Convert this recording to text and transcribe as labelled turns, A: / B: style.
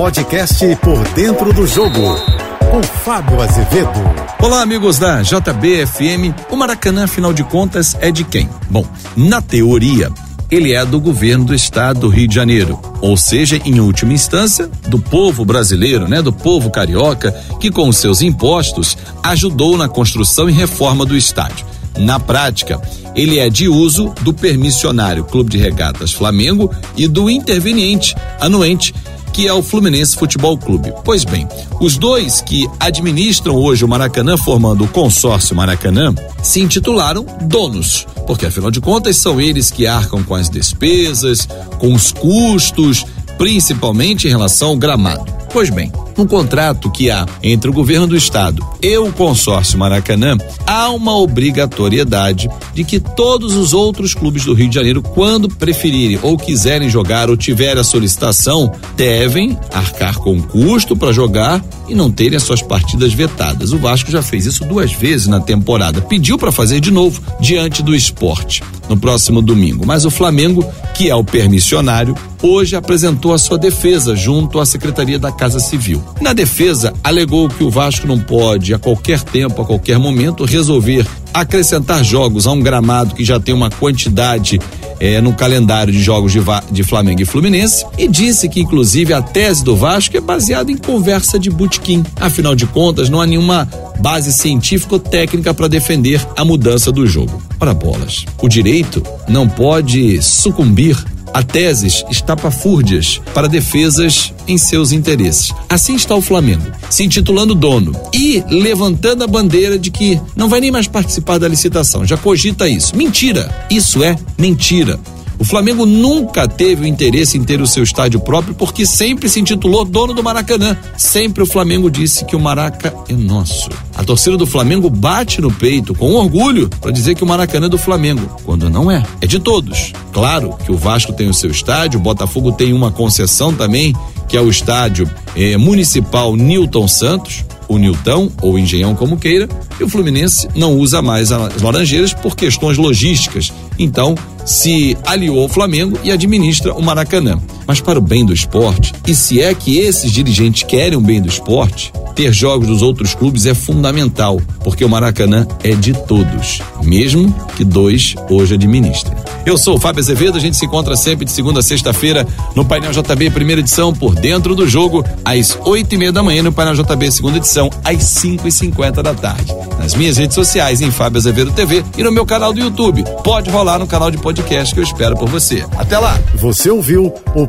A: podcast Por Dentro do Jogo, com Fábio Azevedo.
B: Olá, amigos da JBFM. O Maracanã, afinal de contas, é de quem? Bom, na teoria, ele é do governo do estado do Rio de Janeiro, ou seja, em última instância, do povo brasileiro, né, do povo carioca, que com os seus impostos ajudou na construção e reforma do estádio. Na prática, ele é de uso do permissionário Clube de Regatas Flamengo e do interveniente anuente que é o Fluminense Futebol Clube. Pois bem, os dois que administram hoje o Maracanã, formando o consórcio Maracanã, se intitularam donos, porque afinal de contas são eles que arcam com as despesas, com os custos, principalmente em relação ao gramado. Pois bem, no contrato que há entre o governo do estado e o consórcio Maracanã, há uma obrigatoriedade de que todos os outros clubes do Rio de Janeiro, quando preferirem ou quiserem jogar ou tiverem a solicitação, devem arcar com custo para jogar e não terem as suas partidas vetadas. O Vasco já fez isso duas vezes na temporada, pediu para fazer de novo diante do esporte no próximo domingo, mas o Flamengo, que é o permissionário, hoje apresentou a sua defesa junto à Secretaria da Casa Civil. Na defesa, alegou que o Vasco não pode, a qualquer tempo, a qualquer momento, resolver acrescentar jogos a um gramado que já tem uma quantidade eh, no calendário de jogos de, de, Flamengo e Fluminense e disse que, inclusive, a tese do Vasco é baseada em conversa de butiquim. Afinal de contas, não há nenhuma base científica ou técnica para defender a mudança do jogo. Ora bolas, o direito não pode sucumbir a teses estapafúrdias para defesas em seus interesses. Assim está o Flamengo, se intitulando dono e levantando a bandeira de que não vai nem mais participar da licitação. Já cogita isso. Mentira! Isso é mentira. O Flamengo nunca teve o interesse em ter o seu estádio próprio porque sempre se intitulou dono do Maracanã. Sempre o Flamengo disse que o Maraca é nosso. A torcida do Flamengo bate no peito com orgulho para dizer que o Maracanã é do Flamengo, quando não é. É de todos. Claro que o Vasco tem o seu estádio, o Botafogo tem uma concessão também, que é o estádio eh, municipal Newton Santos o Nilton ou Engenhão como queira, e o Fluminense não usa mais as Laranjeiras por questões logísticas. Então, se aliou ao Flamengo e administra o Maracanã. Mas para o bem do esporte, e se é que esses dirigentes querem o bem do esporte, ter jogos dos outros clubes é fundamental, porque o Maracanã é de todos, mesmo que dois hoje administrem. Eu sou o Fábio Azevedo, a gente se encontra sempre de segunda a sexta-feira no Painel JB, primeira edição, por dentro do jogo, às oito e meia da manhã, no Painel JB, segunda edição, às cinco e cinquenta da tarde. Nas minhas redes sociais, em Fábio Azevedo TV e no meu canal do YouTube. Pode rolar no canal de podcast que eu espero por você. Até lá!
A: Você ouviu o